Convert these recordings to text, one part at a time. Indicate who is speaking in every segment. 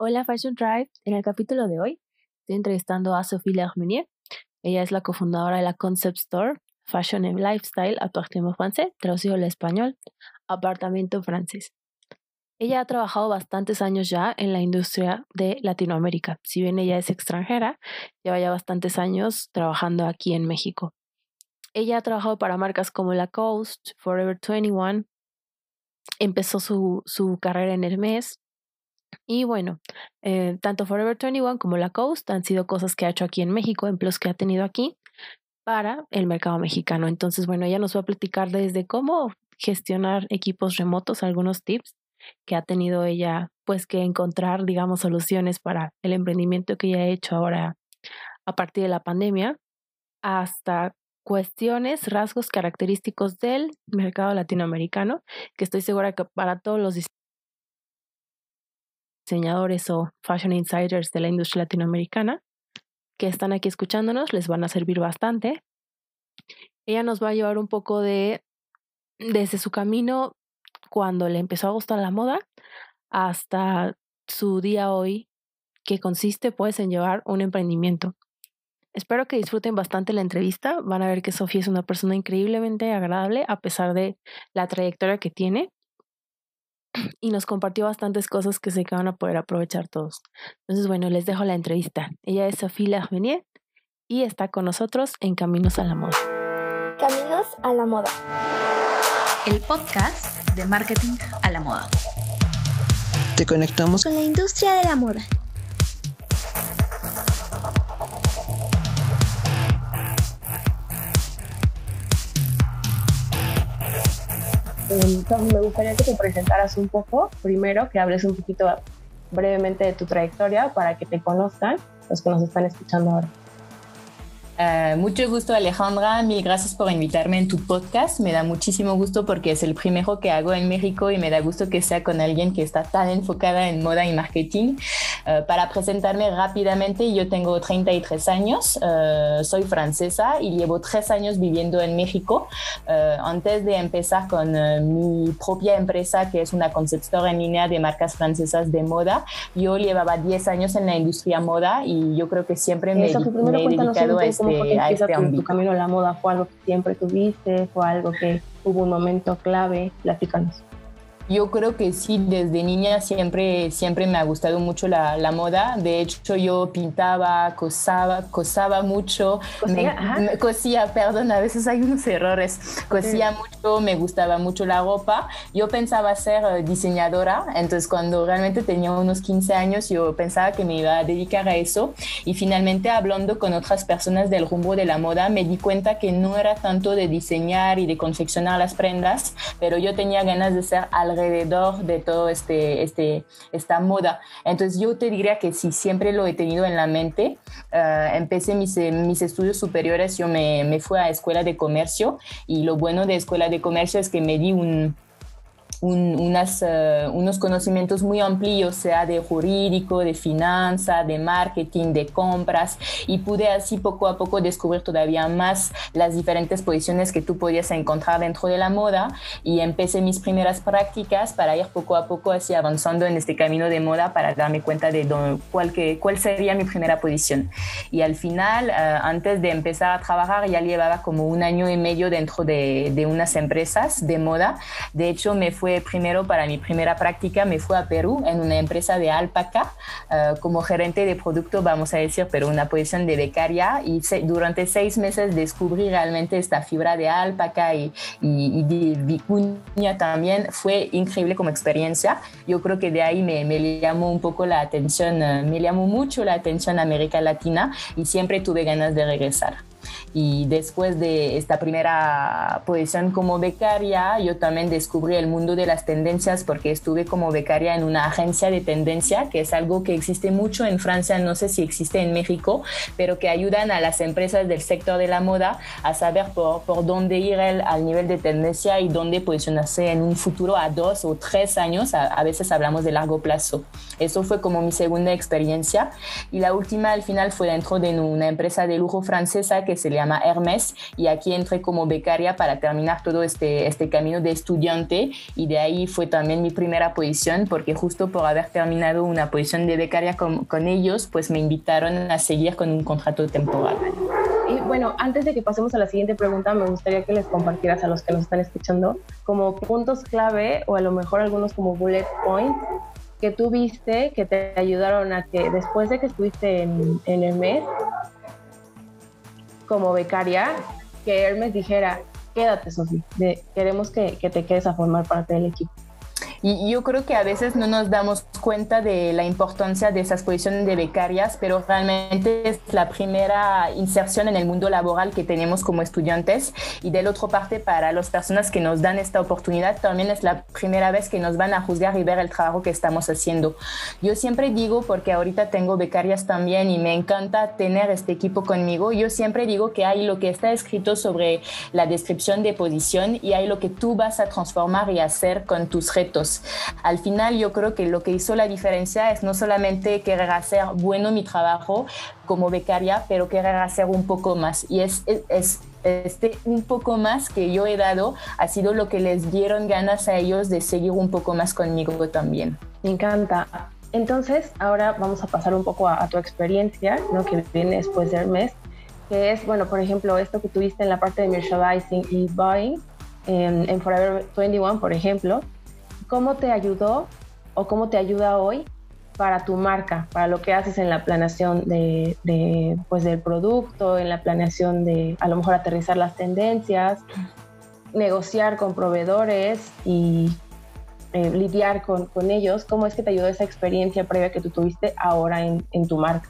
Speaker 1: Hola Fashion Drive, en el capítulo de hoy estoy entrevistando a Sophie Lermenier. Ella es la cofundadora de la Concept Store Fashion and Lifestyle Appartement Français, traducido al español, apartamento francés. Ella ha trabajado bastantes años ya en la industria de Latinoamérica. Si bien ella es extranjera, lleva ya bastantes años trabajando aquí en México. Ella ha trabajado para marcas como Lacoste, Forever 21. Empezó su, su carrera en Hermes, y bueno, eh, tanto Forever 21 como La Coast han sido cosas que ha hecho aquí en México, empleos que ha tenido aquí para el mercado mexicano. Entonces, bueno, ella nos va a platicar desde cómo gestionar equipos remotos, algunos tips que ha tenido ella, pues que encontrar, digamos, soluciones para el emprendimiento que ella ha hecho ahora a partir de la pandemia, hasta cuestiones, rasgos característicos del mercado latinoamericano, que estoy segura que para todos los diseñadores o fashion insiders de la industria latinoamericana que están aquí escuchándonos les van a servir bastante. Ella nos va a llevar un poco de desde su camino cuando le empezó a gustar la moda hasta su día hoy que consiste pues en llevar un emprendimiento. Espero que disfruten bastante la entrevista. Van a ver que Sofía es una persona increíblemente agradable a pesar de la trayectoria que tiene y nos compartió bastantes cosas que sé que van a poder aprovechar todos. Entonces, bueno, les dejo la entrevista. Ella es Sofía Larmenier y está con nosotros en Caminos a la Moda.
Speaker 2: Caminos a la Moda.
Speaker 3: El podcast de marketing a la moda.
Speaker 4: Te conectamos
Speaker 2: con la industria de la moda.
Speaker 1: Me gustaría que te presentaras un poco, primero que hables un poquito brevemente de tu trayectoria para que te conozcan los que nos están escuchando ahora.
Speaker 5: Uh, mucho gusto Alejandra, mil gracias por invitarme en tu podcast. Me da muchísimo gusto porque es el primero que hago en México y me da gusto que sea con alguien que está tan enfocada en moda y marketing. Uh, para presentarme rápidamente, yo tengo 33 años, uh, soy francesa y llevo tres años viviendo en México. antes de empezar con mi propia empresa, que es una concept store en línea de marcas francesas de moda, yo llevaba 10 años en la industria moda y yo creo que siempre me, me he dedicado a este
Speaker 1: este, tu, camino a la moda? ¿Fue algo que siempre tuviste? ¿Fue algo que hubo un momento clave? Platícanos.
Speaker 5: Yo creo que sí, desde niña siempre, siempre me ha gustado mucho la, la moda. De hecho, yo pintaba, cosaba, cosaba mucho. ¿Cosía? cosía, perdón, a veces hay unos errores. Cosía mucho, me gustaba mucho la ropa. Yo pensaba ser eh, diseñadora, entonces cuando realmente tenía unos 15 años, yo pensaba que me iba a dedicar a eso. Y finalmente, hablando con otras personas del rumbo de la moda, me di cuenta que no era tanto de diseñar y de confeccionar las prendas, pero yo tenía ganas de ser algo alrededor de todo este, este, esta moda. Entonces yo te diría que sí, siempre lo he tenido en la mente. Uh, empecé mis, mis, estudios superiores, yo me, me fui a escuela de comercio y lo bueno de escuela de comercio es que me di un, unas, eh, unos conocimientos muy amplios, sea de jurídico, de finanza, de marketing, de compras, y pude así poco a poco descubrir todavía más las diferentes posiciones que tú podías encontrar dentro de la moda y empecé mis primeras prácticas para ir poco a poco así avanzando en este camino de moda para darme cuenta de cuál, que, cuál sería mi primera posición. Y al final, eh, antes de empezar a trabajar, ya llevaba como un año y medio dentro de, de unas empresas de moda. De hecho, me fue primero para mi primera práctica, me fui a Perú en una empresa de alpaca eh, como gerente de producto, vamos a decir, pero una posición de becaria y durante seis meses descubrí realmente esta fibra de alpaca y, y, de vicuña también. Fue increíble como experiencia. Yo creo que de ahí me, me llamó un poco la atención, eh, me llamó mucho la atención América Latina y siempre tuve ganas de regresar. Y después de esta primera posición como becaria, yo también descubrí el mundo de las tendencias porque estuve como becaria en una agencia de tendencia, que es algo que existe mucho en Francia, no sé si existe en México, pero que ayudan a las empresas del sector de la moda a saber por, por dónde ir al nivel de tendencia y dónde posicionarse en un futuro a dos o tres años, a, a veces hablamos de largo plazo. Eso fue como mi segunda experiencia. Y la última al final fue dentro de una empresa de lujo francesa que se llama Hermes y aquí entré como becaria para terminar todo este, este camino de estudiante y de ahí fue también mi primera posición porque justo por haber terminado una posición de becaria con, con ellos, pues me invitaron a seguir con un contrato temporal.
Speaker 6: Y bueno, antes de que pasemos a la siguiente pregunta, me gustaría que les compartieras a los que nos están escuchando como puntos clave o a lo mejor algunos como bullet points que tú viste que te ayudaron a que después de que estuviste en, en Hermes como becaria, que Hermes dijera, quédate, Sofía, queremos que, que te quedes a formar parte del equipo.
Speaker 5: Y yo creo que a veces no nos damos cuenta de la importancia de esas posiciones de becarias, pero realmente es la primera inserción en el mundo laboral que tenemos como estudiantes. Y de la otra parte, para las personas que nos dan esta oportunidad, también es la primera vez que nos van a juzgar y ver el trabajo que estamos haciendo. Yo siempre digo, porque ahorita tengo becarias también y me encanta tener este equipo conmigo, yo siempre digo que hay lo que está escrito sobre la descripción de posición y hay lo que tú vas a transformar y hacer con tus retos. Al final yo creo que lo que hizo la diferencia es no solamente querer hacer bueno mi trabajo como becaria, pero querer hacer un poco más. Y es, es, este un poco más que yo he dado ha sido lo que les dieron ganas a ellos de seguir un poco más conmigo también.
Speaker 6: Me encanta. Entonces, ahora vamos a pasar un poco a, tu experiencia, ¿no? que viene después del mes, que es, bueno, por ejemplo, esto que tuviste en la parte de merchandising y buying en Forever 21, por ejemplo, ¿cómo te ayudó o cómo te ayuda hoy para tu marca, para lo que haces en la planeación de, pues del producto, en la planeación de a lo mejor aterrizar las tendencias, negociar con proveedores y eh, lidiar con, ellos? ¿Cómo es que te ayudó esa experiencia previa que tú tuviste ahora en tu marca?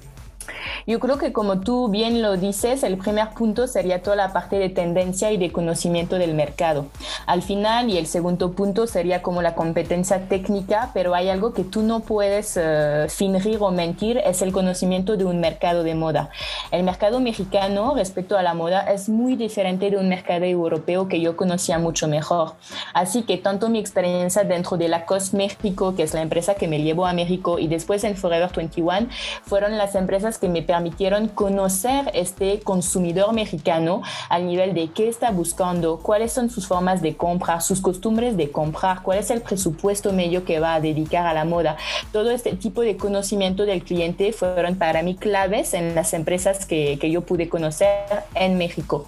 Speaker 5: Yo creo que como tú bien lo dices, el primer punto sería toda la parte de tendencia y de conocimiento del mercado. Al final, y el segundo punto sería como la competencia técnica, pero hay algo que tú no puedes uh, fingir o mentir, es el conocimiento de un mercado de moda. El mercado mexicano respecto a la moda es muy diferente de un mercado europeo que yo conocía mucho mejor. Así que tanto mi experiencia dentro de la COS México, que es la empresa que me llevó a México, y después en Forever 21, fueron las empresas que me permitieron conocer este consumidor mexicano al nivel de qué está buscando, cuáles son sus formas de comprar, sus costumbres de comprar, cuál es el presupuesto medio que va a dedicar a la moda. Todo este tipo de conocimiento del cliente fueron para mí claves en las empresas que, que yo pude conocer en México.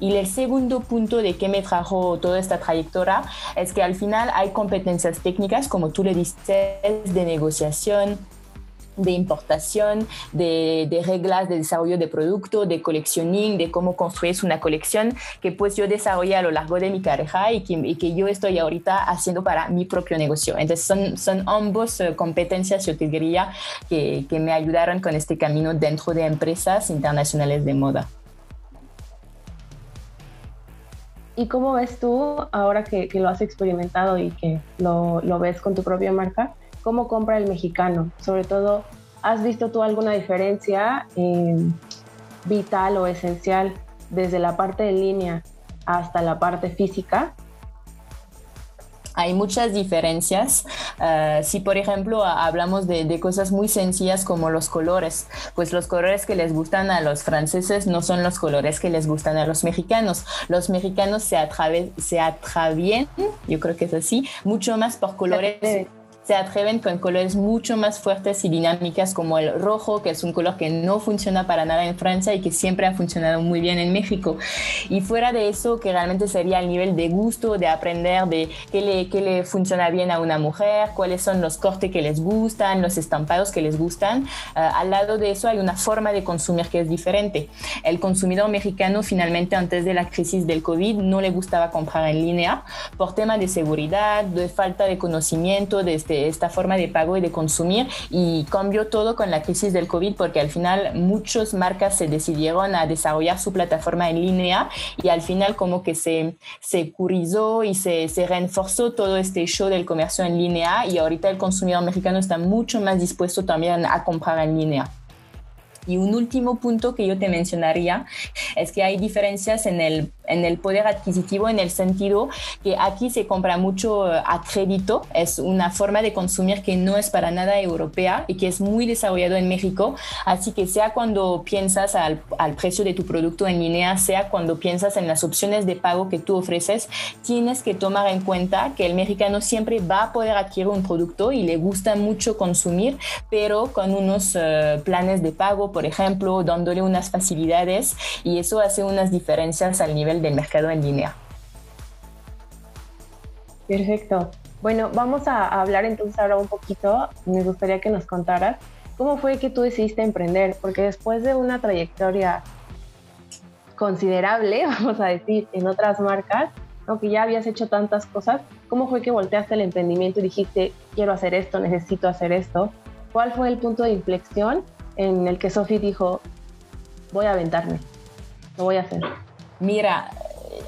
Speaker 5: Y el segundo punto de que me trajo toda esta trayectoria es que al final hay competencias técnicas, como tú le dices, de negociación, de importación, de, reglas de desarrollo de producto, de coleccioning, de cómo construir una colección que pues yo desarrollé a lo largo de mi carrera y que, que yo estoy ahorita haciendo para mi propio negocio. Entonces son, son ambos eh, competencias, yo te diría, que, que me ayudaron con este camino dentro de empresas internacionales de moda.
Speaker 6: ¿Y cómo ves tú, ahora que, que, lo has experimentado y que lo, lo ves con tu propia marca, cómo compra el mexicano. Sobre todo, ¿has visto tú alguna diferencia eh, vital o esencial desde la parte de línea hasta la parte física?
Speaker 5: hay muchas diferencias. Ah, si, por ejemplo, hablamos de, cosas muy sencillas como los colores, pues los colores que les gustan a los franceses no son los colores que les gustan a los mexicanos. Los mexicanos se, se atravien, yo creo que es así, mucho más por colores se atreven con colores mucho más fuertes y dinámicas como el rojo, que es un color que no funciona para nada en Francia y que siempre ha funcionado muy bien en México. Y fuera de eso, que realmente sería el nivel de gusto, de aprender de qué le, qué le funciona bien a una mujer, cuáles son los cortes que les gustan, los estampados que les gustan. Ah, al lado de eso hay una forma de consumir que es diferente. El consumidor mexicano finalmente antes de la crisis del COVID no le gustaba comprar en línea por tema de seguridad, de falta de conocimiento de este esta forma de pago y de consumir y cambió todo con la crisis del COVID porque al final muchas marcas se decidieron a desarrollar su plataforma en línea y al final como que se, se curizó y se, se reforzó todo este show del comercio en línea y ahorita el consumidor mexicano está mucho más dispuesto también a comprar en línea. Y un último punto que yo te mencionaría es que hay diferencias en el, en el poder adquisitivo en el sentido que aquí se compra mucho eh, a crédito, es una forma de consumir que no es para nada europea y que es muy desarrollado en México, así que sea cuando piensas al, al precio de tu producto en línea, sea cuando piensas en las opciones de pago que tú ofreces, tienes que tomar en cuenta que el mexicano siempre va a poder adquirir un producto y le gusta mucho consumir, pero con unos eh, planes de pago, por ejemplo, dándole unas facilidades y eso hace unas diferencias al nivel del mercado en línea.
Speaker 6: Perfecto. Bueno, vamos a hablar entonces ahora un poquito, me gustaría que nos contaras cómo fue que tú decidiste emprender, porque después de una trayectoria considerable, vamos a decir, en otras marcas, aunque ya habías hecho tantas cosas, ¿cómo fue que volteaste el emprendimiento y dijiste, quiero hacer esto, necesito hacer esto? ¿Cuál fue el punto de inflexión en el que Sophie dijo, voy a aventarme, lo voy a hacer?
Speaker 5: Mira,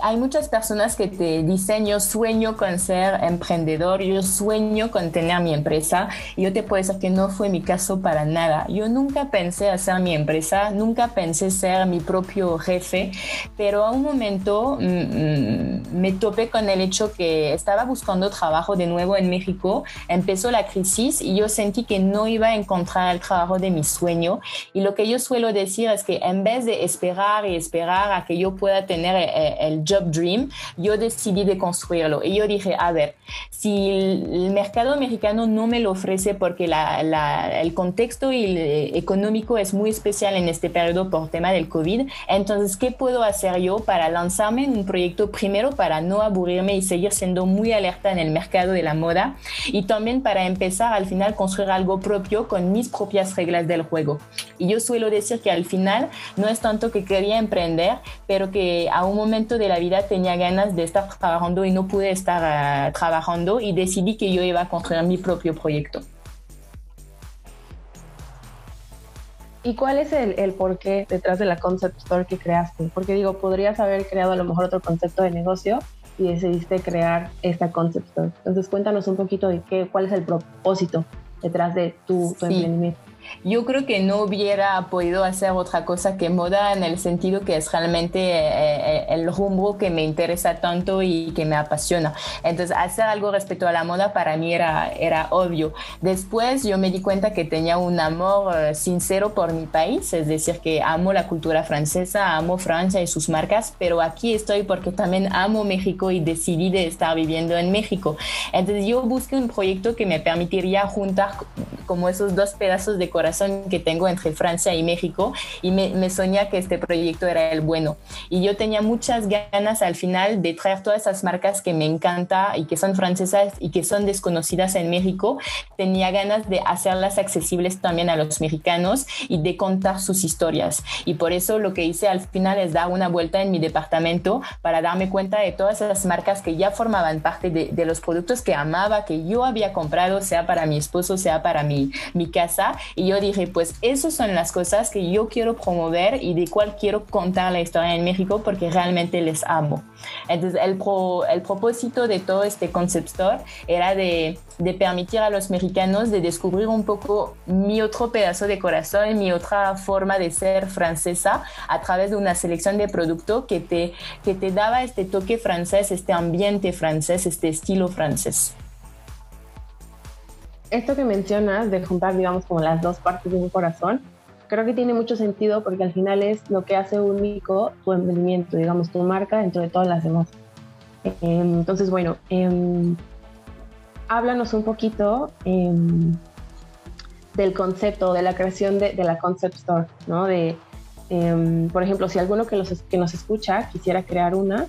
Speaker 5: hay muchas personas que te dicen yo sueño con ser emprendedor, yo sueño con tener mi empresa y yo te puedo decir que no fue mi caso para nada. Yo nunca pensé hacer mi empresa, nunca pensé ser mi propio jefe, pero a un momento mm, mm, me topé con el hecho que estaba buscando trabajo de nuevo en México, empezó la crisis y yo sentí que no iba a encontrar el trabajo de mi sueño y lo que yo suelo decir es que en vez de esperar y esperar a que yo pueda tener eh, el Job Dream, yo decidí de construirlo. Y yo dije, a ver, si el mercado americano no me lo ofrece porque el contexto económico es muy especial en este periodo por tema del COVID, entonces, ¿qué puedo hacer yo para lanzarme en un proyecto primero para no aburrirme y seguir siendo muy alerta en el mercado de la moda y también para empezar al final construir algo propio con mis propias reglas del juego? Y yo suelo decir que al final no es tanto que quería emprender, pero que a un momento de la vida tenía ganas de estar trabajando y no pude estar eh, trabajando y decidí que yo iba a construir mi propio proyecto.
Speaker 6: ¿Y cuál es el, el porqué detrás de la concept store que creaste? Porque digo, podrías haber creado a lo mejor otro concepto de negocio y decidiste crear esta concept store. Entonces cuéntanos un poquito de qué, cuál es el propósito detrás de tu, tu emprendimiento
Speaker 5: yo creo que no hubiera podido hacer otra cosa que moda en el sentido que es realmente eh, eh, el rumbo que me interesa tanto y que me apasiona. Entonces, hacer algo respecto a la moda para mí era, era obvio. Después yo me di cuenta que tenía un amor eh, sincero por mi país, es decir, que amo la cultura francesa, amo Francia y sus marcas, pero aquí estoy porque también amo México y decidí de estar viviendo en México. Entonces, yo busqué un proyecto que me permitiría juntar como esos dos pedazos de corazón que tengo entre Francia y México y me, me soñé que este proyecto era el bueno. Y yo tenía muchas ganas al final de traer todas esas marcas que me encanta y que son francesas y que son desconocidas en México. Tenía ganas de hacerlas accesibles también a los mexicanos y de contar sus historias. Y por eso lo que hice al final es dar una vuelta en mi departamento para darme cuenta de todas esas marcas que ya formaban parte de, de los productos que amaba, que yo había comprado, sea para mi esposo, sea para mi, mi casa. Y yo dije, pues esas son las cosas que yo quiero promover y de cuál quiero contar la historia en México porque realmente les amo. Entonces, el, el propósito de todo este concept store era de, de, permitir a los mexicanos de descubrir un poco mi otro pedazo de corazón, mi otra forma de ser francesa a través de una selección de productos que te, que te daba este toque francés, este ambiente francés, este estilo francés
Speaker 6: esto que mencionas de juntar, digamos, como las dos partes de un corazón, creo que tiene mucho sentido porque al final es lo que hace único tu emprendimiento, digamos, tu marca dentro de todas las demás. Em, entonces, bueno, em, háblanos un poquito em, del concepto, de la creación de, la Concept Store, ¿no? De, por ejemplo, si alguno que, los, que nos escucha quisiera crear una,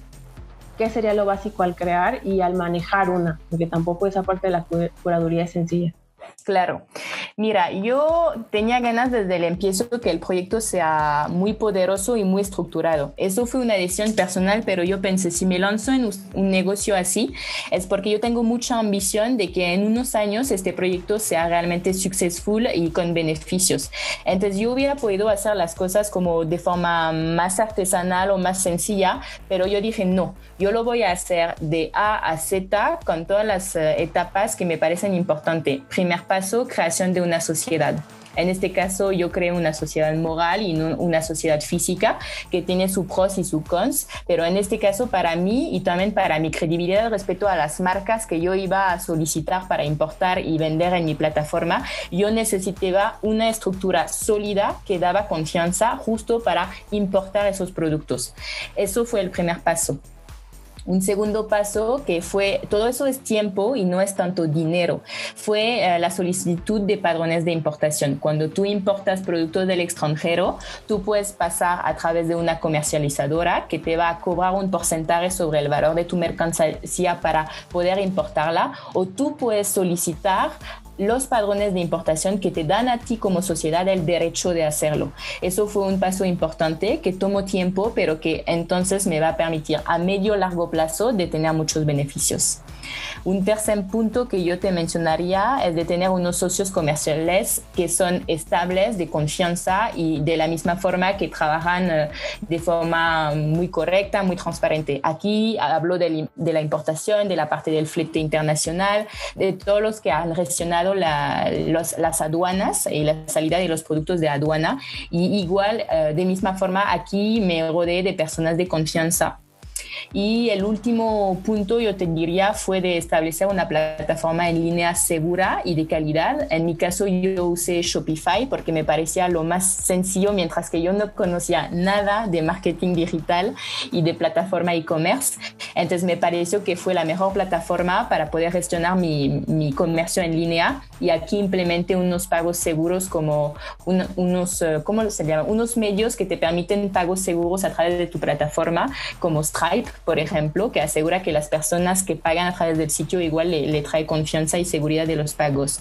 Speaker 6: qué sería lo básico al crear y al manejar una, porque tampoco esa parte de la curaduría es sencilla.
Speaker 5: Claro. Mira, yo tenía ganas desde el empiezo que el proyecto sea muy poderoso y muy estructurado. Eso fue una decisión personal, pero yo pensé, si me lanzo en un negocio así, es porque yo tengo mucha ambición de que en unos años este proyecto sea realmente successful y con beneficios. Entonces yo hubiera podido hacer las cosas como de forma más artesanal o más sencilla, pero yo dije, no, yo lo voy a hacer de A a Z con todas las eh, etapas que me parecen importantes. Primer paso, creación de una sociedad. En este caso, yo creo una sociedad moral y no una sociedad física que tiene sus pros y sus cons, pero en este caso para mí y también para mi credibilidad respecto a las marcas que yo iba a solicitar para importar y vender en mi plataforma, yo necesitaba una estructura sólida que daba confianza justo para importar esos productos. Eso fue el primer paso. Un segundo paso que fue, todo eso es tiempo y no es tanto dinero, fue eh, la solicitud de padrones de importación. Cuando tú importas productos del extranjero, tú puedes pasar a través de una comercializadora que te va a cobrar un porcentaje sobre el valor de tu mercancía para poder importarla o tú puedes solicitar los padrones de importación que te dan a ti como sociedad el derecho de hacerlo. Eso fue un paso importante que tomó tiempo, pero que entonces me va a permitir a medio largo plazo de tener muchos beneficios. Un tercer punto que yo te mencionaría es de tener unos socios comerciales que son estables, de confianza y de la misma forma que trabajan eh, de forma muy correcta, muy transparente. Aquí hablo de, la importación, de la parte del flete internacional, de todos los que han gestionado las aduanas y la salida de los productos de aduana. Y igual, eh, de misma forma, aquí me rodeé de personas de confianza y el último punto, yo te diría, fue de establecer una plataforma en línea segura y de calidad. En mi caso, yo usé Shopify porque me parecía lo más sencillo, mientras que yo no conocía nada de marketing digital y de plataforma e-commerce. Entonces, me pareció que fue la mejor plataforma para poder gestionar mi, mi comercio en línea. Y aquí implementé unos pagos seguros como unos, eh, ¿cómo se llama? Unos medios que te permiten pagos seguros a través de tu plataforma, como Stripe por ejemplo, que asegura que las personas que pagan a través del sitio igual le, trae confianza y seguridad de los pagos.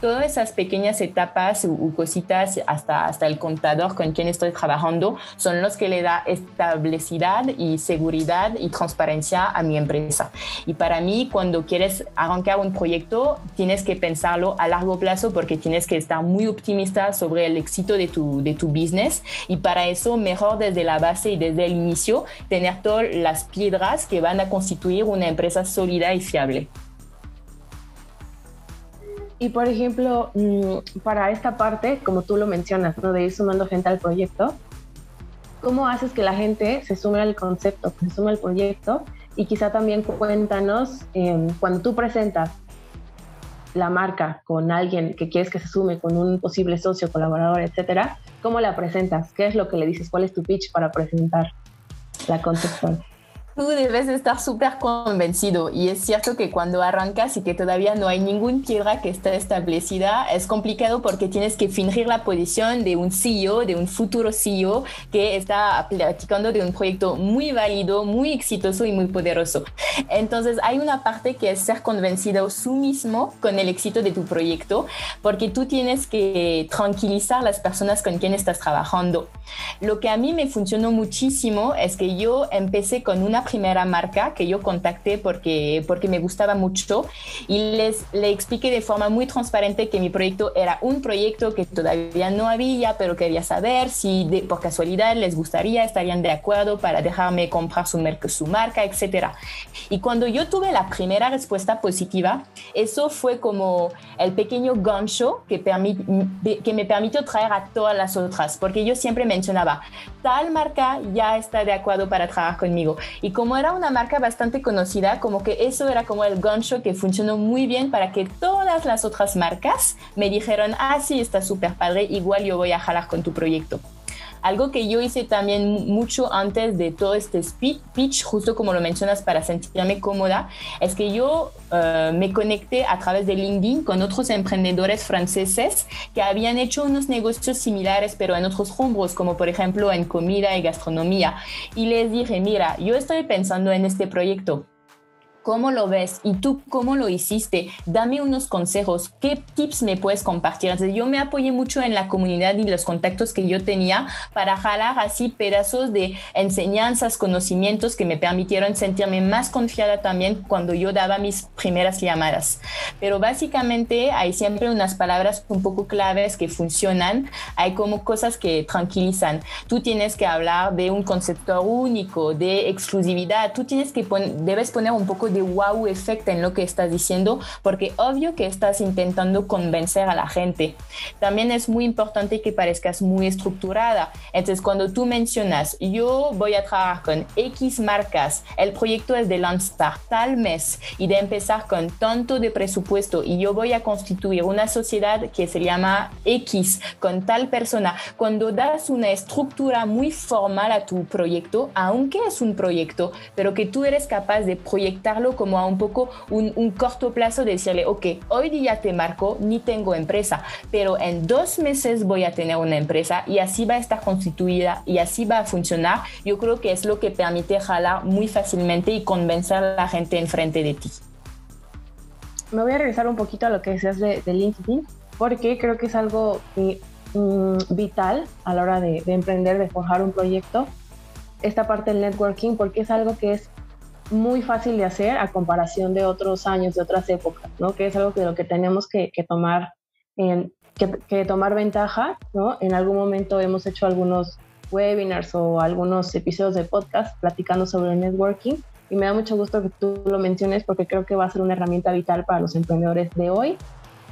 Speaker 5: Todas esas pequeñas etapas u, cositas hasta, hasta el contador con quien estoy trabajando son los que le da estabilidad y seguridad y transparencia a mi empresa. Y para mí, cuando quieres arrancar un proyecto, tienes que pensarlo a largo plazo porque tienes que estar muy optimista sobre el éxito de tu, de tu business. Y para eso, mejor desde la base y desde el inicio, tener todas las piedras que van a constituir una empresa sólida y fiable.
Speaker 6: Y por ejemplo, mm, para esta parte, como tú lo mencionas, ¿no? de ir sumando gente al proyecto, ¿cómo haces que la gente se sume al concepto, se sume al proyecto? Y quizá también cuéntanos, em, cuando tú presentas la marca con alguien que quieres que se sume, con un posible socio, colaborador, etcétera, ¿cómo la presentas? ¿Qué es lo que le dices? ¿Cuál es tu pitch para presentar la conceptual?
Speaker 5: Tú debes estar súper convencido y es cierto que cuando arrancas y que todavía no hay ningún piedra que esté establecida, es complicado porque tienes que fingir la posición de un CEO, de un futuro CEO que está platicando de un proyecto muy válido, muy exitoso y muy poderoso. Entonces hay una parte que es ser convencido tú mismo con el éxito de tu proyecto porque tú tienes que tranquilizar las personas con quien estás trabajando. Lo que a mí me funcionó muchísimo es que yo empecé con una primera marca que yo contacté porque, porque me gustaba mucho y les le expliqué de forma muy transparente que mi proyecto era un proyecto que todavía no había, pero quería saber si de, por casualidad les gustaría, estarían de acuerdo para dejarme comprar su, su marca, etc. Y cuando yo tuve la primera respuesta positiva, eso fue como el pequeño gancho que, que me permitió traer a todas las otras, porque yo siempre mencionaba, tal marca ya está de acuerdo para trabajar conmigo. Y como era una marca bastante conocida, como que eso era como el gancho que funcionó muy bien para que todas las otras marcas me dijeron, ah, sí, está súper padre, igual yo voy a jalar con tu proyecto. Algo que yo hice también mucho antes de todo este pitch, justo como lo mencionas, para sentirme cómoda, es que yo eh, me conecté a través de LinkedIn con otros emprendedores franceses que habían hecho unos negocios similares, pero en otros rumbos, como por ejemplo en comida y gastronomía. Y les dije, mira, yo estoy pensando en este proyecto ¿Cómo lo ves? ¿Y tú cómo lo hiciste? Dame unos consejos. ¿Qué tips me puedes compartir? Entonces, yo me apoyé mucho en la comunidad y los contactos que yo tenía para jalar así pedazos de enseñanzas, conocimientos que me permitieron sentirme más confiada también cuando yo daba mis primeras llamadas. Pero básicamente hay siempre unas palabras un poco claves que funcionan. Hay como cosas que tranquilizan. Tú tienes que hablar de un concepto único, de exclusividad. Tú tienes que debes poner un poco de wow efecto en lo que estás diciendo, porque obvio que estás intentando convencer a la gente. También es muy importante que parezcas muy estructurada. Entonces, cuando tú mencionas, yo voy a trabajar con X marcas, el proyecto es de lanzar tal mes y de empezar con tanto de presupuesto y yo voy a constituir una sociedad que se llama X con tal persona, cuando das una estructura muy formal a tu proyecto, aunque es un proyecto, pero que tú eres capaz de como a un poco un, corto plazo, de decirle, ok, hoy día te marco, ni tengo empresa, pero en dos meses voy a tener una empresa y así va a estar constituida y así va a funcionar. Yo creo que es lo que permite jalar muy fácilmente y convencer a la gente enfrente de ti.
Speaker 6: Me voy a regresar un poquito a lo que decías de, LinkedIn, porque creo que es algo mm, vital a la hora de, de emprender, de forjar un proyecto esta parte del networking porque es algo que es muy fácil de hacer a comparación de otros años, de otras épocas, ¿no? Que es algo de lo que tenemos que, tomar, que, tomar ventaja, ¿no? En algún momento hemos hecho algunos webinars o algunos episodios de podcast platicando sobre el networking y me da mucho gusto que tú lo menciones porque creo que va a ser una herramienta vital para los emprendedores de hoy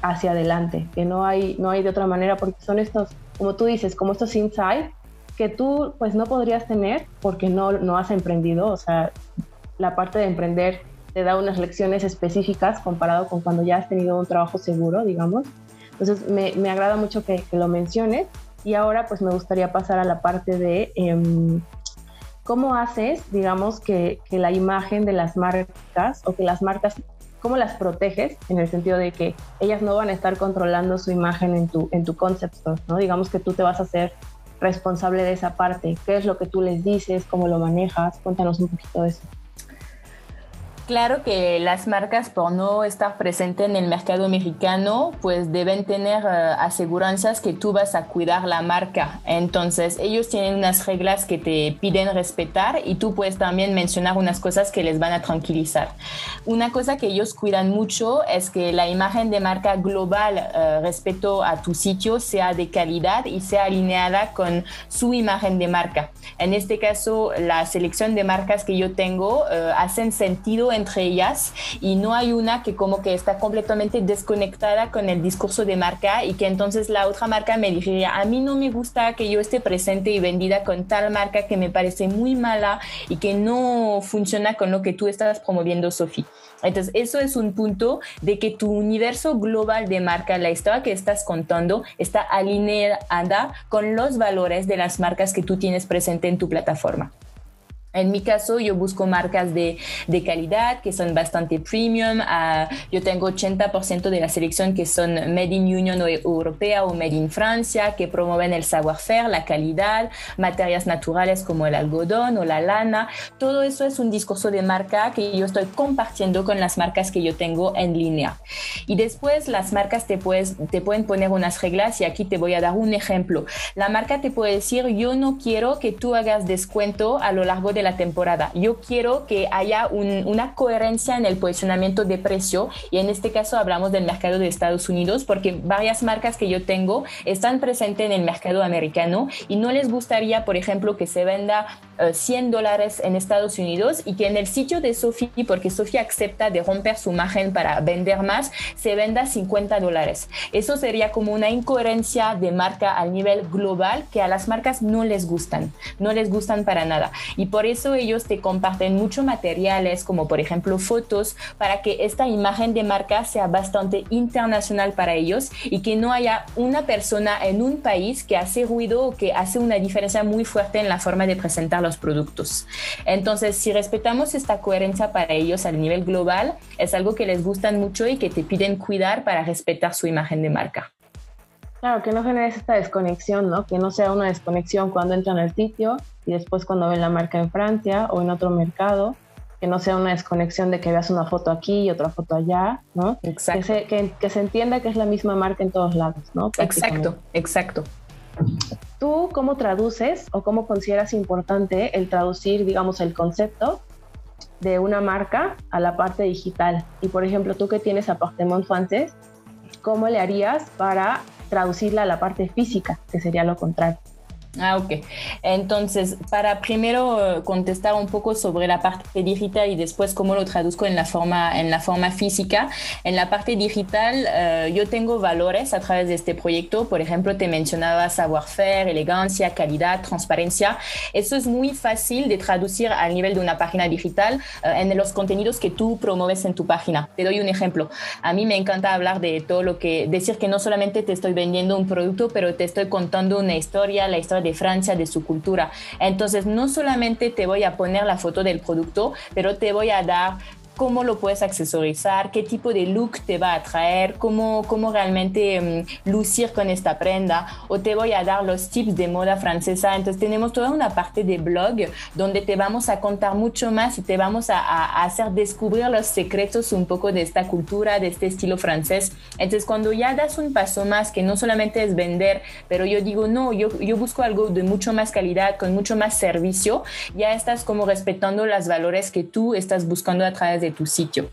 Speaker 6: hacia adelante, que no hay, no hay de otra manera porque son estos, como tú dices, como estos insights que tú pues no podrías tener porque no, no has emprendido, o sea, la parte de emprender te da unas lecciones específicas comparado con cuando ya has tenido un trabajo seguro, digamos. Entonces me, me agrada mucho que, lo menciones y ahora pues me gustaría pasar a la parte de em, cómo haces, digamos, que, que, la imagen de las marcas o que las marcas, cómo las proteges en el sentido de que ellas no van a estar controlando su imagen en tu, en tu concept ¿no? Digamos que tú te vas a hacer responsable de esa parte. ¿Qué es lo que tú les dices? ¿Cómo lo manejas? Cuéntanos un poquito de eso.
Speaker 5: Claro que las marcas por no estar presentes en el mercado mexicano, pues deben tener uh, aseguranzas que tú vas a cuidar la marca. Entonces, ellos tienen unas reglas que te piden respetar y tú puedes también mencionar unas cosas que les van a tranquilizar. Una cosa que ellos cuidan mucho es que la imagen de marca global uh, respecto a tu sitio sea de calidad y sea alineada con su imagen de marca. En este caso, la selección de marcas que yo tengo uh, hacen sentido en entre ellas y no hay una que como que está completamente desconectada con el discurso de marca y que entonces la otra marca me diría, a mí no me gusta que yo esté presente y vendida con tal marca que me parece muy mala y que no funciona con lo que tú estás promoviendo, Sofía. Entonces, eso es un punto de que tu universo global de marca, la historia que estás contando, está alineada con los valores de las marcas que tú tienes presente en tu plataforma. En mi caso, yo busco marcas de, de calidad que son bastante premium. Uh, yo tengo 80% de la selección que son Made in Union Europea o Made in Francia, que promueven el savoir-faire, la calidad, materias naturales como el algodón o la lana. Todo eso es un discurso de marca que yo estoy compartiendo con las marcas que yo tengo en línea. Y después las marcas te, puedes, te pueden poner unas reglas y aquí te voy a dar un ejemplo. La marca te puede decir, yo no quiero que tú hagas descuento a lo largo de la temporada. Yo quiero que haya una coherencia en el posicionamiento de precio y en este caso hablamos del mercado de Estados Unidos porque varias marcas que yo tengo están presentes en el mercado americano y no les gustaría, por ejemplo, que se venda 100 eh, dólares en Estados Unidos y que en el sitio de Sophie, porque Sophie acepta de romper su margen para vender más, se venda 50 dólares. Eso sería como una incoherencia de marca a nivel global que a las marcas no les gustan, no les gustan para nada. Y por eso ellos te comparten muchos materiales, como por ejemplo fotos, para que esta imagen de marca sea bastante internacional para ellos y que no haya una persona en un país que hace ruido o que hace una diferencia muy fuerte en la forma de presentar los productos. Entonces, si respetamos esta coherencia para ellos a nivel global, es algo que les gusta mucho y que te piden cuidar para respetar su imagen de marca.
Speaker 6: Claro, que no generes esta desconexión, ¿no? Que no sea una desconexión cuando entran al sitio y después cuando ven la marca en Francia o en otro mercado, que no sea una desconexión de que veas una foto aquí y otra foto allá, ¿no?
Speaker 5: Exacto.
Speaker 6: Que se, que, se entienda que es la misma marca en todos lados, ¿no?
Speaker 5: Exacto, exacto.
Speaker 6: ¿Tú cómo traduces o cómo consideras importante el traducir, digamos, el concepto de una marca a la parte digital? Y por ejemplo, tú que tienes Apartement Francés, ¿cómo le harías para traducirla a la parte física, que sería lo contrario.
Speaker 5: Ah, ok. Entonces, para primero eh, contestar un poco sobre la parte digital y después cómo lo traduzco en la forma, en la forma física. En la parte digital, eh, yo tengo valores a través de este proyecto. Por ejemplo, te mencionaba savoir-faire, elegancia, calidad, transparencia. Eso es muy fácil de traducir al nivel de una página digital eh, en los contenidos que tú promueves en tu página. Te doy un ejemplo. A mí me encanta hablar de todo lo que, decir que no solamente te estoy vendiendo un producto, pero te estoy contando una historia, la historia de Francia, de su cultura. Entonces, no solamente te voy a poner la foto del producto, pero te voy a dar cómo lo puedes accesorizar, qué tipo de look te va a traer, cómo, cómo realmente mm, lucir con esta prenda, o te voy a dar los tips de moda francesa. Entonces tenemos toda una parte de blog donde te vamos a contar mucho más y te vamos a, a hacer descubrir los secretos un poco de esta cultura, de este estilo francés. Entonces cuando ya das un paso más, que no solamente es vender, pero yo digo, no, yo, yo busco algo de mucho más calidad, con mucho más servicio, ya estás como respetando los valores que tú estás buscando a través de tu sitio.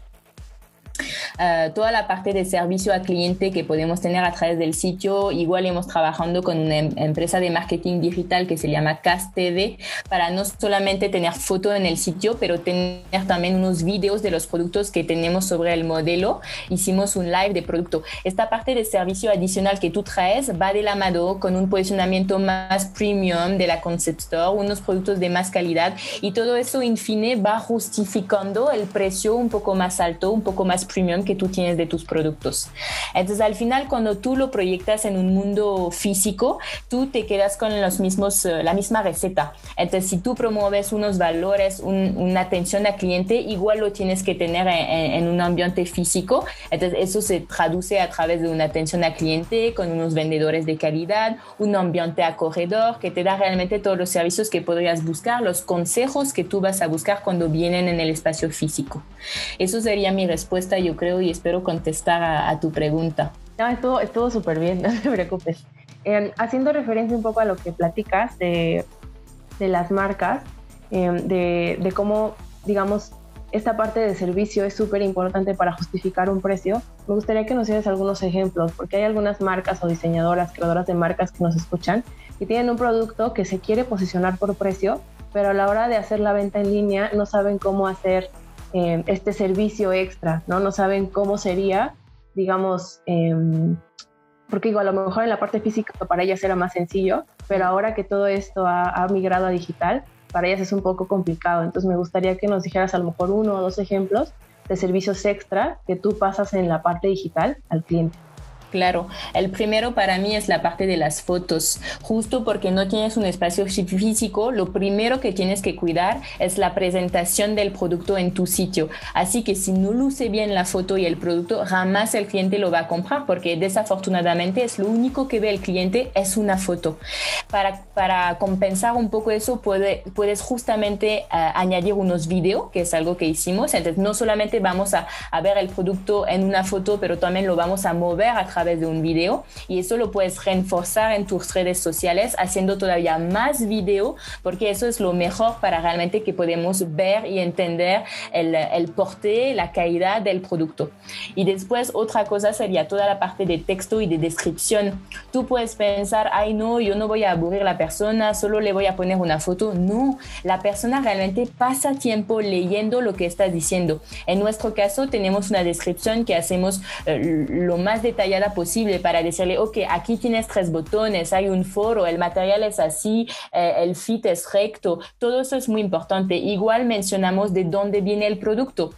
Speaker 5: Eh, toda la parte de servicio al cliente que podemos tener a través del sitio. Igual hemos trabajando con una em, empresa de marketing digital que se llama CastTV para no solamente tener foto en el sitio, pero tener también unos videos de los productos que tenemos sobre el modelo. Hicimos un live de producto. Esta parte de servicio adicional que tú traes va de la mano con un posicionamiento más premium de la concept store, unos productos de más calidad y todo eso, en fin, va justificando el precio un poco más alto, un poco más premium que tú tienes de tus productos. Entonces, al final, cuando tú lo proyectas en un mundo físico, tú te quedas con los mismos, eh, la misma receta. Entonces, si tú promueves unos valores, una atención al cliente, igual lo tienes que tener en, un ambiente físico. Entonces, eso se traduce a través de una atención al cliente con unos vendedores de calidad, un ambiente acogedor que te da realmente todos los servicios que podrías buscar, los consejos que tú vas a buscar cuando vienen en el espacio físico. Eso sería mi respuesta yo creo, y espero contestar a, tu pregunta.
Speaker 6: No, estuvo, estuvo súper bien, no te preocupes. Em, haciendo referencia un poco a lo que platicas de, de las marcas, em, de, de, cómo, digamos, esta parte de servicio es súper importante para justificar un precio, me gustaría que nos dieras algunos ejemplos, porque hay algunas marcas o diseñadoras, creadoras de marcas que nos escuchan y tienen un producto que se quiere posicionar por precio, pero a la hora de hacer la venta en línea no saben cómo hacer eh, este servicio extra, ¿no? No saben cómo sería, digamos, em, porque igual a lo mejor en la parte física para ellas era más sencillo, pero ahora que todo esto ha, ha migrado a digital, para ellas es un poco complicado. Entonces me gustaría que nos dijeras a lo mejor uno o dos ejemplos de servicios extra que tú pasas en la parte digital al cliente.
Speaker 5: Claro, el primero para mí es la parte de las fotos. Justo porque no tienes un espacio físico, lo primero que tienes que cuidar es la presentación del producto en tu sitio. Así que si no luce bien la foto y el producto, jamás el cliente lo va a comprar porque desafortunadamente es lo único que ve el cliente es una foto. Para, para compensar un poco eso, puede, puedes justamente eh, añadir unos videos, que es algo que hicimos. Entonces, no solamente vamos a, a ver el producto en una foto, pero también lo vamos a mover a través de un video y eso lo puedes reforzar en tus redes sociales haciendo todavía más video porque eso es lo mejor para realmente que podemos ver y entender el, el porte, la calidad del producto. Y después otra cosa sería toda la parte de texto y de descripción. Tú puedes pensar, ay no, yo no voy a aburrir a la persona, solo le voy a poner una foto. No, la persona realmente pasa tiempo leyendo lo que estás diciendo. En nuestro caso tenemos una descripción que hacemos eh, lo más detallada posible para decirle, ok, aquí tienes tres botones, hay un foro, el material es así, eh, el fit es recto, todo eso es muy importante. Igual mencionamos de dónde viene el producto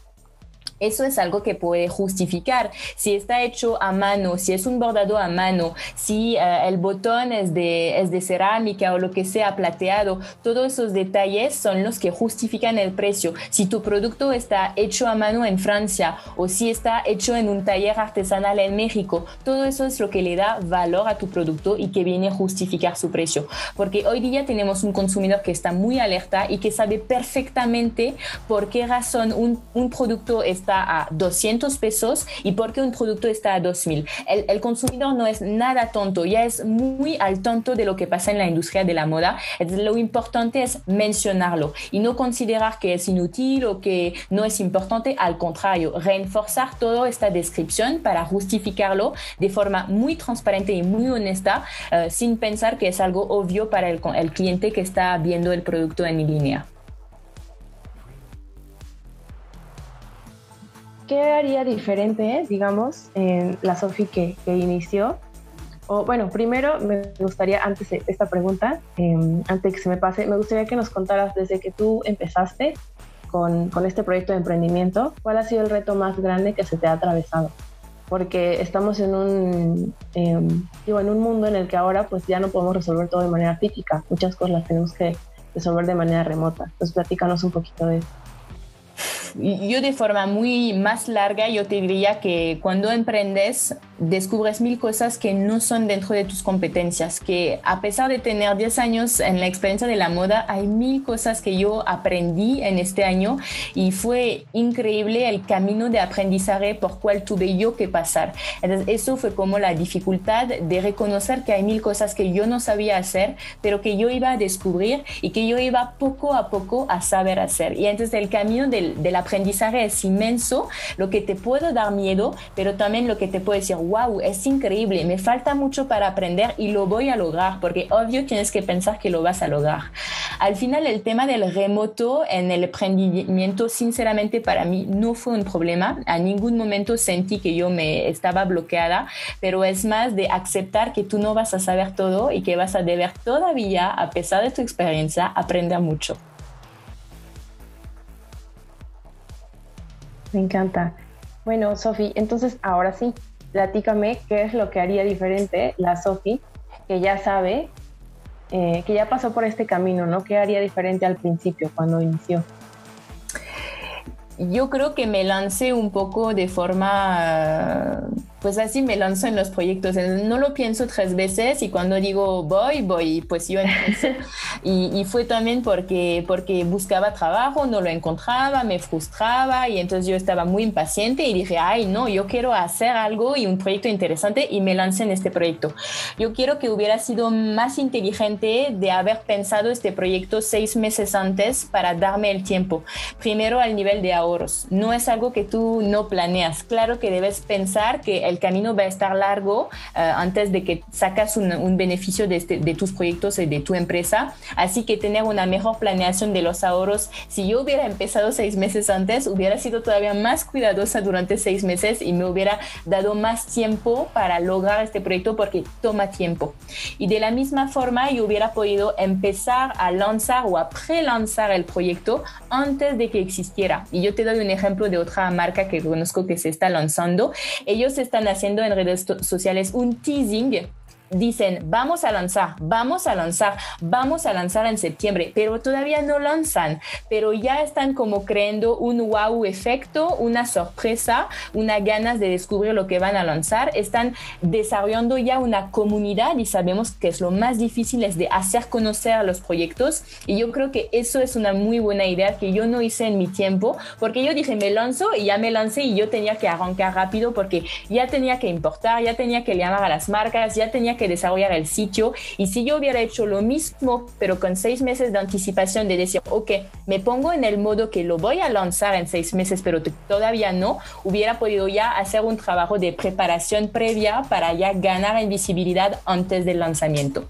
Speaker 5: eso es algo que puede justificar. Si está hecho a mano, si es un bordado a mano, si eh, el botón es de, es de cerámica o lo que sea plateado, todos esos detalles son los que justifican el precio. Si tu producto está hecho a mano en Francia o si está hecho en un taller artesanal en México, todo eso es lo que le da valor a tu producto y que viene a justificar su precio. Porque hoy día tenemos un consumidor que está muy alerta y que sabe perfectamente por qué razón un, un producto está está a 200 pesos y por qué un producto está a 2000. El, el consumidor no es nada tonto, ya es muy al tonto de lo que pasa en la industria de la moda. Lo importante es mencionarlo y no considerar que es inútil o que no es importante. Al contrario, reforzar toda esta descripción para justificarlo de forma muy transparente y muy honesta, eh, sin pensar que es algo obvio para el, el cliente que está viendo el producto en línea.
Speaker 6: ¿Qué haría diferente, digamos, en la Sofi que, que inició o, bueno, primero me gustaría, antes de esta pregunta, em, antes de que se me pase, me gustaría que nos contaras desde que tú empezaste con, con, este proyecto de emprendimiento, ¿cuál ha sido el reto más grande que se te ha atravesado? Porque estamos en un, em, digo, en un mundo en el que ahora pues ya no podemos resolver todo de manera física, muchas cosas las tenemos que resolver de manera remota. Entonces, platícanos un poquito de eso
Speaker 5: yo de forma muy más larga, yo te diría que cuando emprendes, descubres mil cosas que no son dentro de tus competencias, que a pesar de tener 10 años en la experiencia de la moda, hay mil cosas que yo aprendí en este año y fue increíble el camino de aprendizaje por cual tuve yo que pasar. Entonces, eso fue como la dificultad de reconocer que hay mil cosas que yo no sabía hacer, pero que yo iba a descubrir y que yo iba poco a poco a saber hacer. Y entonces el camino del, del aprendizaje es inmenso, lo que te puede dar miedo, pero también lo que te puede decir, wow, es increíble, me falta mucho para aprender y lo voy a lograr, porque obvio tienes que pensar que lo vas a lograr. Al final, el tema del remoto en el emprendimiento, sinceramente, para mí no fue un problema. A ningún momento sentí que yo me estaba bloqueada, pero es más de aceptar que tú no vas a saber todo y que vas a deber todavía, a pesar de tu experiencia, aprender mucho.
Speaker 6: Me encanta. Bueno, Sofi, entonces ahora sí, platícame qué es lo que haría diferente la Sofi, que ya sabe, eh, que ya pasó por este camino, ¿no? ¿Qué haría diferente al principio cuando inició?
Speaker 5: Yo creo que me lancé un poco de forma pues así me lanzo en los proyectos. No lo pienso tres veces y cuando digo voy, voy, pues yo empiezo. y, y, fue también porque, porque buscaba trabajo, no lo encontraba, me frustraba y entonces yo estaba muy impaciente y dije, ay, no, yo quiero hacer algo y un proyecto interesante y me lancé en este proyecto. Yo quiero que hubiera sido más inteligente de haber pensado este proyecto seis meses antes para darme el tiempo. Primero al nivel de ahorros. No es algo que tú no planeas. Claro que debes pensar que el camino va a estar largo eh, antes de que sacas un, beneficio de, este, de, tus proyectos y de tu empresa. Así que tener una mejor planeación de los ahorros. Si yo hubiera empezado seis meses antes, hubiera sido todavía más cuidadosa durante seis meses y me hubiera dado más tiempo para lograr este proyecto porque toma tiempo. Y de la misma forma, yo hubiera podido empezar a lanzar o a pre-lanzar el proyecto antes de que existiera. Y yo te doy un ejemplo de otra marca que conozco que se está lanzando. Ellos están haciendo en redes sociales un teasing dicen, vamos a lanzar, vamos a lanzar, vamos a lanzar en septiembre, pero todavía no lanzan, pero ya están como creando un wow efecto, una sorpresa, una ganas de descubrir lo que van a lanzar, están desarrollando ya una comunidad y sabemos que es lo más difícil es de hacer conocer los proyectos. Y yo creo que eso es una muy buena idea que yo no hice en mi tiempo porque yo dije me lanzo y ya me lancé y yo tenía que arrancar rápido porque ya tenía que importar, ya tenía que llamar a las marcas, ya tenía que desarrollar el sitio. Y si yo hubiera hecho lo mismo, pero con seis meses de anticipación de decir, ok, me pongo en el modo que lo voy a lanzar en seis meses, pero todavía no, hubiera podido ya hacer un trabajo de preparación previa para ya ganar en visibilidad antes del lanzamiento.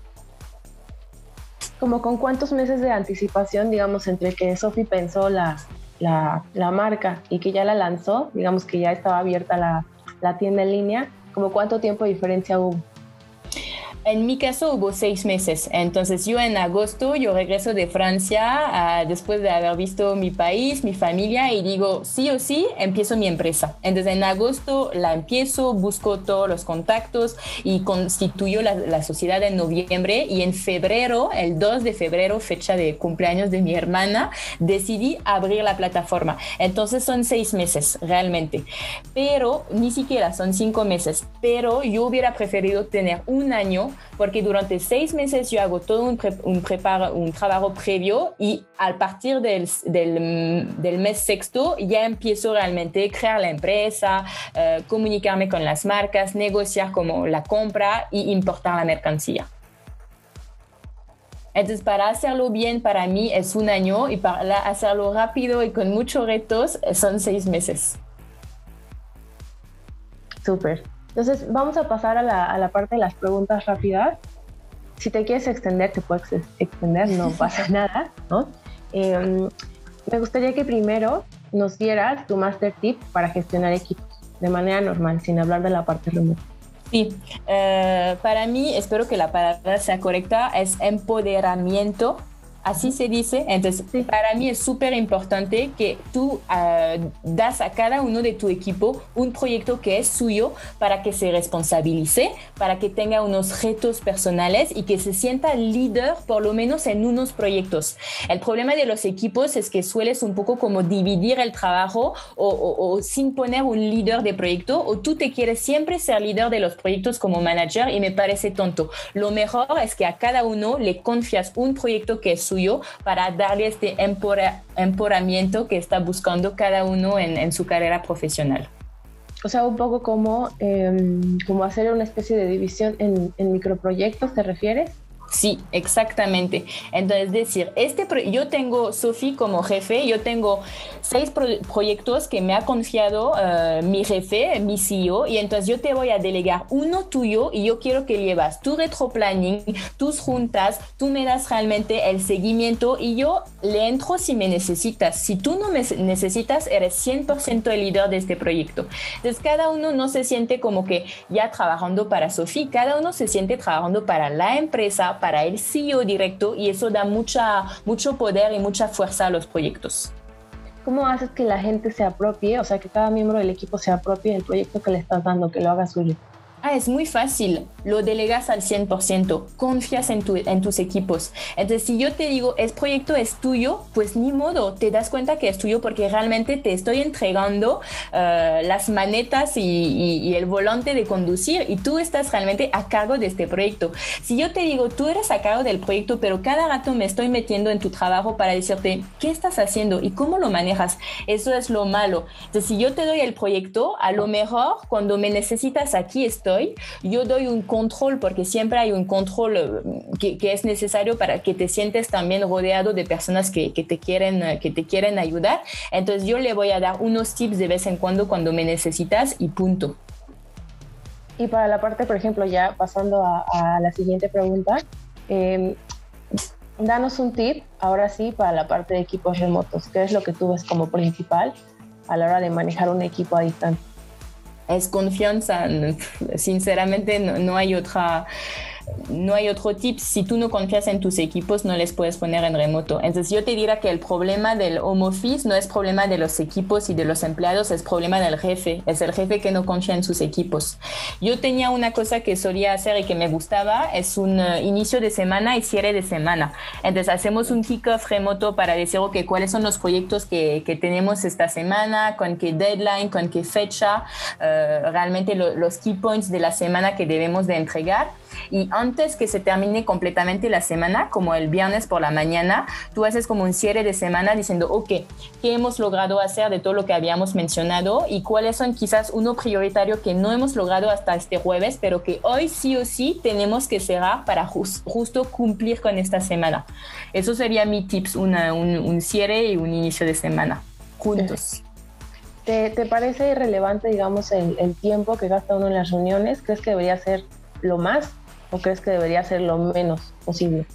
Speaker 6: ¿Como con cuántos meses de anticipación, digamos, entre que Sophie pensó la, la, la, marca y que ya la lanzó, digamos que ya estaba abierta la, la tienda en línea, como cuánto tiempo de diferencia hubo?
Speaker 5: En mi caso hubo seis meses, entonces yo en agosto yo regreso de Francia ah, después de haber visto mi país, mi familia y digo sí o sí empiezo mi empresa. Entonces en agosto la empiezo, busco todos los contactos y constituyo la, la sociedad en noviembre y en febrero, el 2 de febrero, fecha de cumpleaños de mi hermana, decidí abrir la plataforma. Entonces son seis meses realmente, pero ni siquiera son cinco meses, pero yo hubiera preferido tener un año porque durante seis meses yo hago todo un, un, un trabajo previo y a partir del, del, mes sexto ya empiezo realmente a crear la empresa, eh, comunicarme con las marcas, negociar como la compra y importar la mercancía. Entonces, para hacerlo bien para mí es un año y para hacerlo rápido y con muchos retos son seis meses.
Speaker 6: Súper. Entonces, vamos a pasar a la, a la, parte de las preguntas rápidas. Si te quieres extender, te puedes extender, no pasa nada, ¿no? Em, me gustaría que primero nos dieras tu master tip para gestionar equipos de manera normal, sin hablar de la parte remota.
Speaker 5: Sí, eh, para mí, espero que la palabra sea correcta, es empoderamiento Así se dice. Entonces, para mí es súper importante que tú ah, das a cada uno de tu equipo un proyecto que es suyo para que se responsabilice, para que tenga unos retos personales y que se sienta líder por lo menos en unos proyectos. El problema de los equipos es que sueles un poco como dividir el trabajo o, o sin poner un líder de proyecto o tú te quieres siempre ser líder de los proyectos como manager y me parece tonto. Lo mejor es que a cada uno le confías un proyecto que es suyo para darle este empoderamiento que está buscando cada uno en, su carrera profesional.
Speaker 6: O sea, un poco como, em, como hacer una especie de división en, en microproyectos, ¿te refieres?
Speaker 5: Sí, exactamente. Entonces, decir, este yo tengo, Sofi como jefe, yo tengo seis proyectos que me ha confiado eh, mi jefe, mi CEO, y entonces yo te voy a delegar uno tuyo y yo quiero que llevas tu retroplanning, tus juntas, tú me das realmente el seguimiento y yo le entro si me necesitas. Si tú no me necesitas, eres 100% el líder de este proyecto. Entonces, cada uno no se siente como que ya trabajando para Sofi, cada uno se siente trabajando para la empresa, para el CEO directo y eso da mucha, mucho poder y mucha fuerza a los proyectos.
Speaker 6: ¿Cómo haces que la gente se apropie, o sea, que cada miembro del equipo se apropie del proyecto que le estás dando, que lo haga suyo?
Speaker 5: Ah, es muy fácil, lo delegas al 100%, confías en, tu, en tus equipos. Entonces, si yo te digo, el proyecto es tuyo, pues ni modo, te das cuenta que es tuyo porque realmente te estoy entregando eh, las manetas y, y, el volante de conducir y tú estás realmente a cargo de este proyecto. Si yo te digo, tú eres a cargo del proyecto, pero cada rato me estoy metiendo en tu trabajo para decirte, ¿qué estás haciendo y cómo lo manejas? Eso es lo malo. Entonces, si yo te doy el proyecto, a lo mejor cuando me necesitas aquí estoy yo doy un control porque siempre hay un control eh, que, es necesario para que te sientes también rodeado de personas que, te quieren, eh, que te quieren ayudar. Entonces yo le voy a dar unos tips de vez en cuando cuando me necesitas y punto.
Speaker 6: Y para la parte, por ejemplo, ya pasando a, la siguiente pregunta, em, danos un tip, ahora sí, para la parte de equipos remotos. ¿Qué es lo que tú ves como principal a la hora de manejar un equipo a distancia?
Speaker 5: Es confianza. Sinceramente, no, hay otra no hay otro tip. Si tú no confías en tus equipos, no les puedes poner en remoto. Entonces yo te diría que el problema del home office no es problema de los equipos y de los empleados, es problema del jefe. Es el jefe que no confía en sus equipos. Yo tenía una cosa que solía hacer y que me gustaba, es un eh, inicio de semana y cierre de semana. Entonces hacemos un kickoff remoto para decir, ok, cuáles son los proyectos que, que tenemos esta semana, con qué deadline, con qué fecha, eh, realmente los key points de la semana que debemos de entregar. Y antes que se termine completamente la semana, como el viernes por la mañana, tú haces como un cierre de semana diciendo, ok, ¿qué hemos logrado hacer de todo lo que habíamos mencionado y cuáles son quizás uno prioritario que no hemos logrado hasta este jueves, pero que hoy sí o sí tenemos que cerrar para justo cumplir con esta semana? Eso sería mi tips, un, cierre y un inicio de semana juntos.
Speaker 6: ¿Te, parece irrelevante, digamos, el, el, tiempo que gasta uno en las reuniones? ¿Crees que debería ser lo más o crees que debería ser lo menos posible?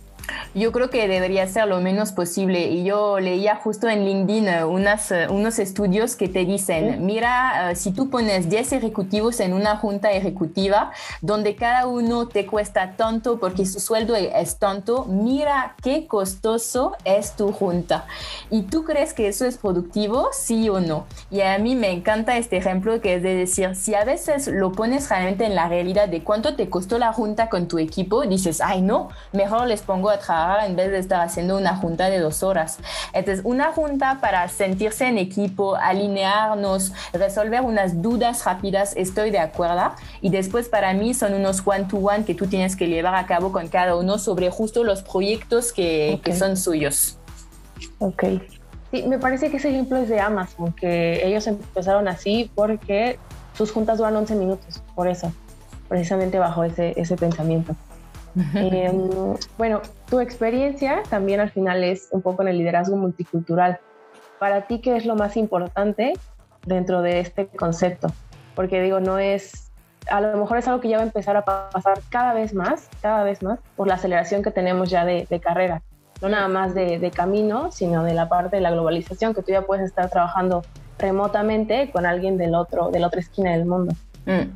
Speaker 5: Yo creo que debería ser lo menos posible. Y yo leía justo en LinkedIn eh, unas, eh, unos estudios que te dicen, mira, eh, si tú pones 10 ejecutivos en una junta ejecutiva, donde cada uno te cuesta tanto porque su sueldo es tanto, mira qué costoso es tu junta. ¿Y tú crees que eso es productivo? Sí o no. Y a mí me encanta este ejemplo que es de decir, si a veces lo pones realmente en la realidad de cuánto te costó la junta con tu equipo, dices, ay no, mejor les pongo a trabajar en vez de estar haciendo una junta de dos horas. Entonces, una junta para sentirse en equipo, alinearnos, resolver unas dudas rápidas, estoy de acuerdo. Y después para mí son unos one-to-one que tú tienes que llevar a cabo con cada uno sobre justo los proyectos que, que son suyos.
Speaker 6: Ok. Sí, me parece que ese ejemplo es de Amazon, que ellos empezaron así porque sus juntas duran 11 minutos, por eso, precisamente bajo ese, ese pensamiento. Em, bueno, tu experiencia también al final es un poco en el liderazgo multicultural. Para ti, ¿qué es lo más importante dentro de este concepto? Porque digo, no es, a lo mejor es algo que ya va a empezar a pasar cada vez más, cada vez más, por la aceleración que tenemos ya de, carrera. No nada más de, camino, sino de la parte de la globalización, que tú ya puedes estar trabajando remotamente con alguien del otro, de la otra esquina del mundo.
Speaker 5: Mm.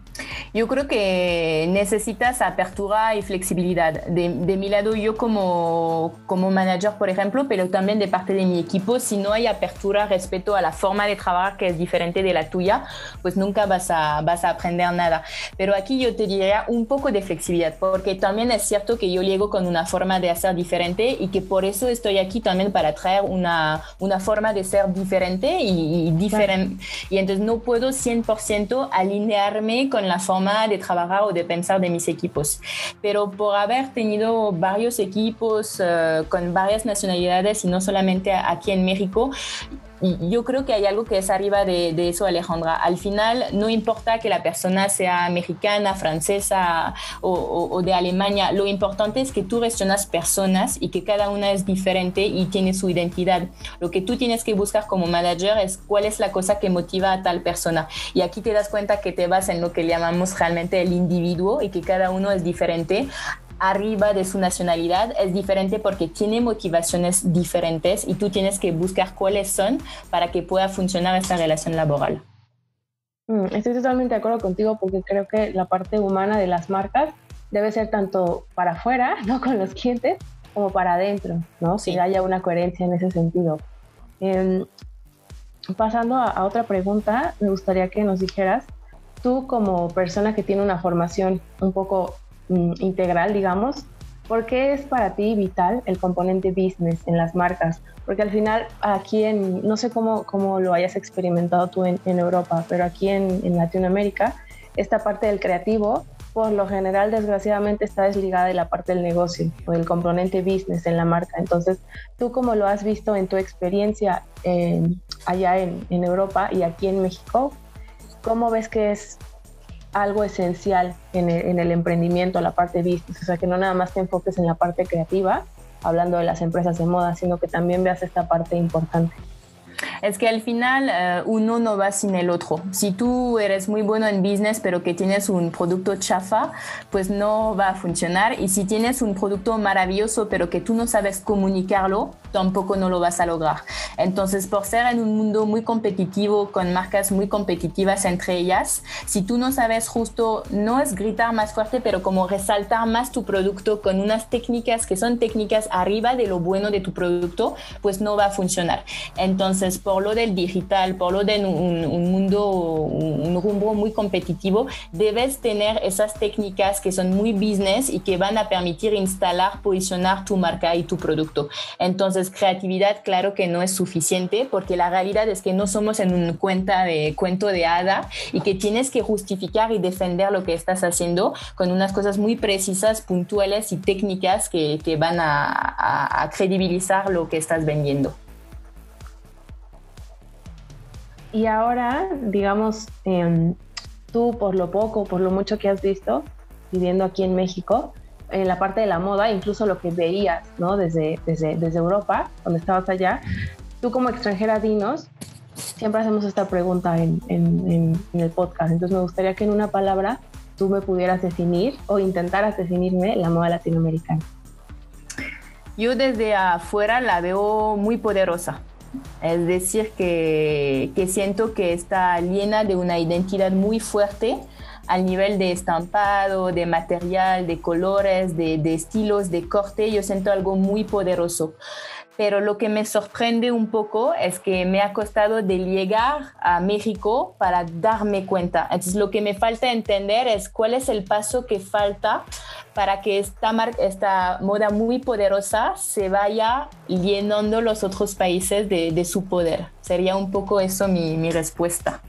Speaker 5: Yo creo que necesitas apertura y flexibilidad. De, mi lado, yo como, como manager, por ejemplo, pero también de parte de mi equipo, si no hay apertura respecto a la forma de trabajar que es diferente de la tuya, pues nunca vas a, vas a aprender nada. Pero aquí yo te diría un poco de flexibilidad, porque también es cierto que yo llego con una forma de hacer diferente y que por eso estoy aquí también para traer una, una forma de ser diferente y, y diferente. Y entonces no puedo 100% alinear con la forma de trabajar o de pensar de mis equipos. Pero por haber tenido varios equipos uh, con varias nacionalidades y no solamente aquí en México, yo creo que hay algo que es arriba de, eso, Alejandra. Al final, no importa que la persona sea mexicana, francesa o, de Alemania, lo importante es que tú gestionas personas y que cada una es diferente y tiene su identidad. Lo que tú tienes que buscar como manager es cuál es la cosa que motiva a tal persona. Y aquí te das cuenta que te vas en lo que llamamos realmente el individuo y que cada uno es diferente arriba de su nacionalidad es diferente porque tiene motivaciones diferentes y tú tienes que buscar cuáles son para que pueda funcionar esta relación laboral.
Speaker 6: Mm, estoy totalmente de acuerdo contigo porque creo que la parte humana de las marcas debe ser tanto para afuera, ¿no? Con los clientes, como para adentro, ¿no? Si haya una coherencia en ese sentido. Em, pasando a, otra pregunta, me gustaría que nos dijeras, tú como persona que tiene una formación un poco integral, digamos, ¿por qué es para ti vital el componente business en las marcas? Porque al final aquí en, no sé cómo, cómo lo hayas experimentado tú en, Europa, pero aquí en, Latinoamérica, esta parte del creativo, por lo general, desgraciadamente, está desligada de la parte del negocio o del componente business en la marca. Entonces, ¿tú cómo lo has visto en tu experiencia allá en, en Europa y aquí en México? ¿Cómo ves que es algo esencial en el, emprendimiento, la parte business, o sea, que no nada más te enfoques en la parte creativa, hablando de las empresas de moda, sino que también veas esta parte importante
Speaker 5: es que al final eh, uno no va sin el otro. Si tú eres muy bueno en business pero que tienes un producto chafa, pues no va a funcionar. Y si tienes un producto maravilloso pero que tú no sabes comunicarlo, tampoco no lo vas a lograr. Entonces, por ser en un mundo muy competitivo, con marcas muy competitivas entre ellas, si tú no sabes justo, no es gritar más fuerte, pero como resaltar más tu producto con unas técnicas que son técnicas arriba de lo bueno de tu producto, pues no va a funcionar. Entonces, por lo del digital, por lo de un, mundo, un, rumbo muy competitivo, debes tener esas técnicas que son muy business y que van a permitir instalar, posicionar tu marca y tu producto. Entonces, creatividad, claro que no es suficiente porque la realidad es que no somos en un cuenta de cuento de hada y que tienes que justificar y defender lo que estás haciendo con unas cosas muy precisas, puntuales y técnicas que, van a, a credibilizar lo que estás vendiendo.
Speaker 6: Y ahora, digamos, em, tú por lo poco, por lo mucho que has visto, viviendo aquí en México, en la parte de la moda, incluso lo que veías, ¿no? Desde, desde, desde Europa, cuando estabas allá, tú como extranjera, dinos, siempre hacemos esta pregunta en, en, en, el podcast, entonces me gustaría que en una palabra tú me pudieras definir o intentaras definirme la moda latinoamericana.
Speaker 5: Yo desde afuera la veo muy poderosa. Es decir, que, siento que está llena de una identidad muy fuerte al nivel de estampado, de material, de colores, de, estilos, de corte. Yo siento algo muy poderoso pero lo que me sorprende un poco es que me ha costado de llegar a México para darme cuenta. Entonces lo que me falta entender es cuál es el paso que falta para que esta, esta moda muy poderosa se vaya llenando los otros países de, su poder. Sería un poco eso mi, respuesta.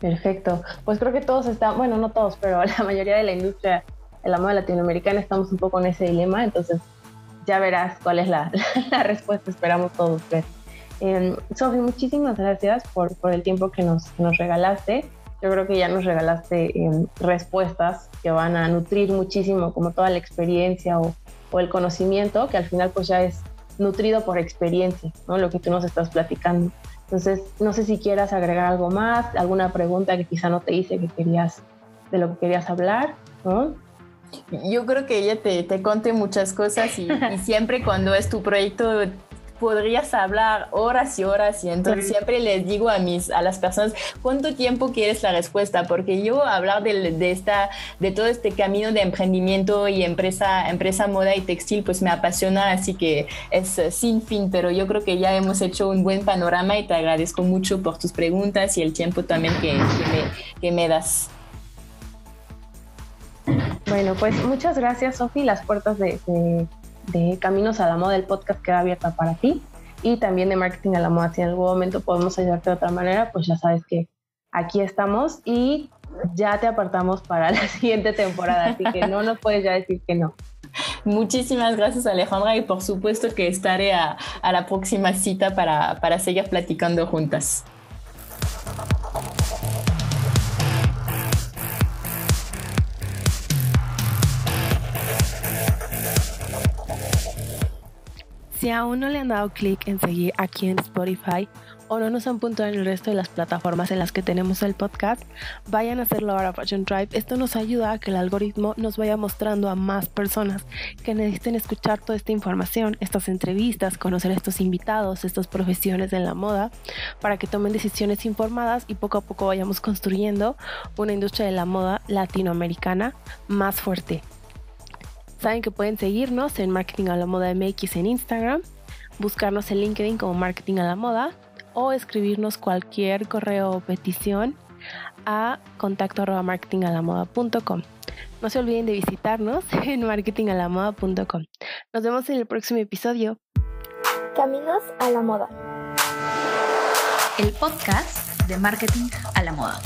Speaker 6: Perfecto. Pues creo que todos están, bueno, no todos, pero la mayoría de la industria la moda latinoamericana estamos un poco en ese dilema, entonces ya verás cuál es la, respuesta, esperamos todos ver. Eh, Sofi, muchísimas gracias por, por, el tiempo que nos, nos regalaste. Yo creo que ya nos regalaste em, respuestas que van a nutrir muchísimo como toda la experiencia o, o, el conocimiento, que al final pues ya es nutrido por experiencia, ¿no? Lo que tú nos estás platicando. Entonces, no sé si quieras agregar algo más, alguna pregunta que quizá no te hice que querías, de lo que querías hablar.
Speaker 5: Yo creo que ella te, te conte muchas cosas y, siempre cuando es tu proyecto podrías hablar horas y horas y entonces siempre les digo a mis a las personas cuánto tiempo quieres la respuesta porque yo hablar de, de, esta de todo este camino de emprendimiento y empresa empresa moda y textil pues me apasiona así que es sin fin pero yo creo que ya hemos hecho un buen panorama y te agradezco mucho por tus preguntas y el tiempo también que, que, me, que me das
Speaker 6: bueno, pues muchas gracias, Sofi. Las puertas de, Caminos a la Moda, el podcast queda abierta para ti. Y también de Marketing a la Moda. Si en algún momento podemos ayudarte de otra manera, pues ya sabes que aquí estamos y ya te apartamos para la siguiente temporada. Así que no nos puedes ya decir que no.
Speaker 5: Muchísimas gracias Alejandra y por supuesto que estaré a, la próxima cita para, para seguir platicando juntas.
Speaker 1: Si aún no le han dado clic en seguir aquí en Spotify o no nos han puntuado en el resto de las plataformas en las que tenemos el podcast, vayan a hacerlo ahora Fashion Tribe. Esto nos ayuda a que el algoritmo nos vaya mostrando a más personas que necesiten escuchar toda esta información, estas entrevistas, conocer a estos invitados, estas profesiones de la moda, para que tomen decisiones informadas y poco a poco vayamos construyendo una industria de la moda latinoamericana más fuerte. Saben que pueden seguirnos en Marketing a la Moda MX en Instagram, buscarnos en LinkedIn como Marketing a la Moda o escribirnos cualquier correo o petición a contacto arroba marketingalamoda.com. No se olviden de visitarnos en marketingalamoda.com. Nos vemos en el próximo episodio.
Speaker 2: Caminos a la Moda.
Speaker 3: El podcast de Marketing a la Moda.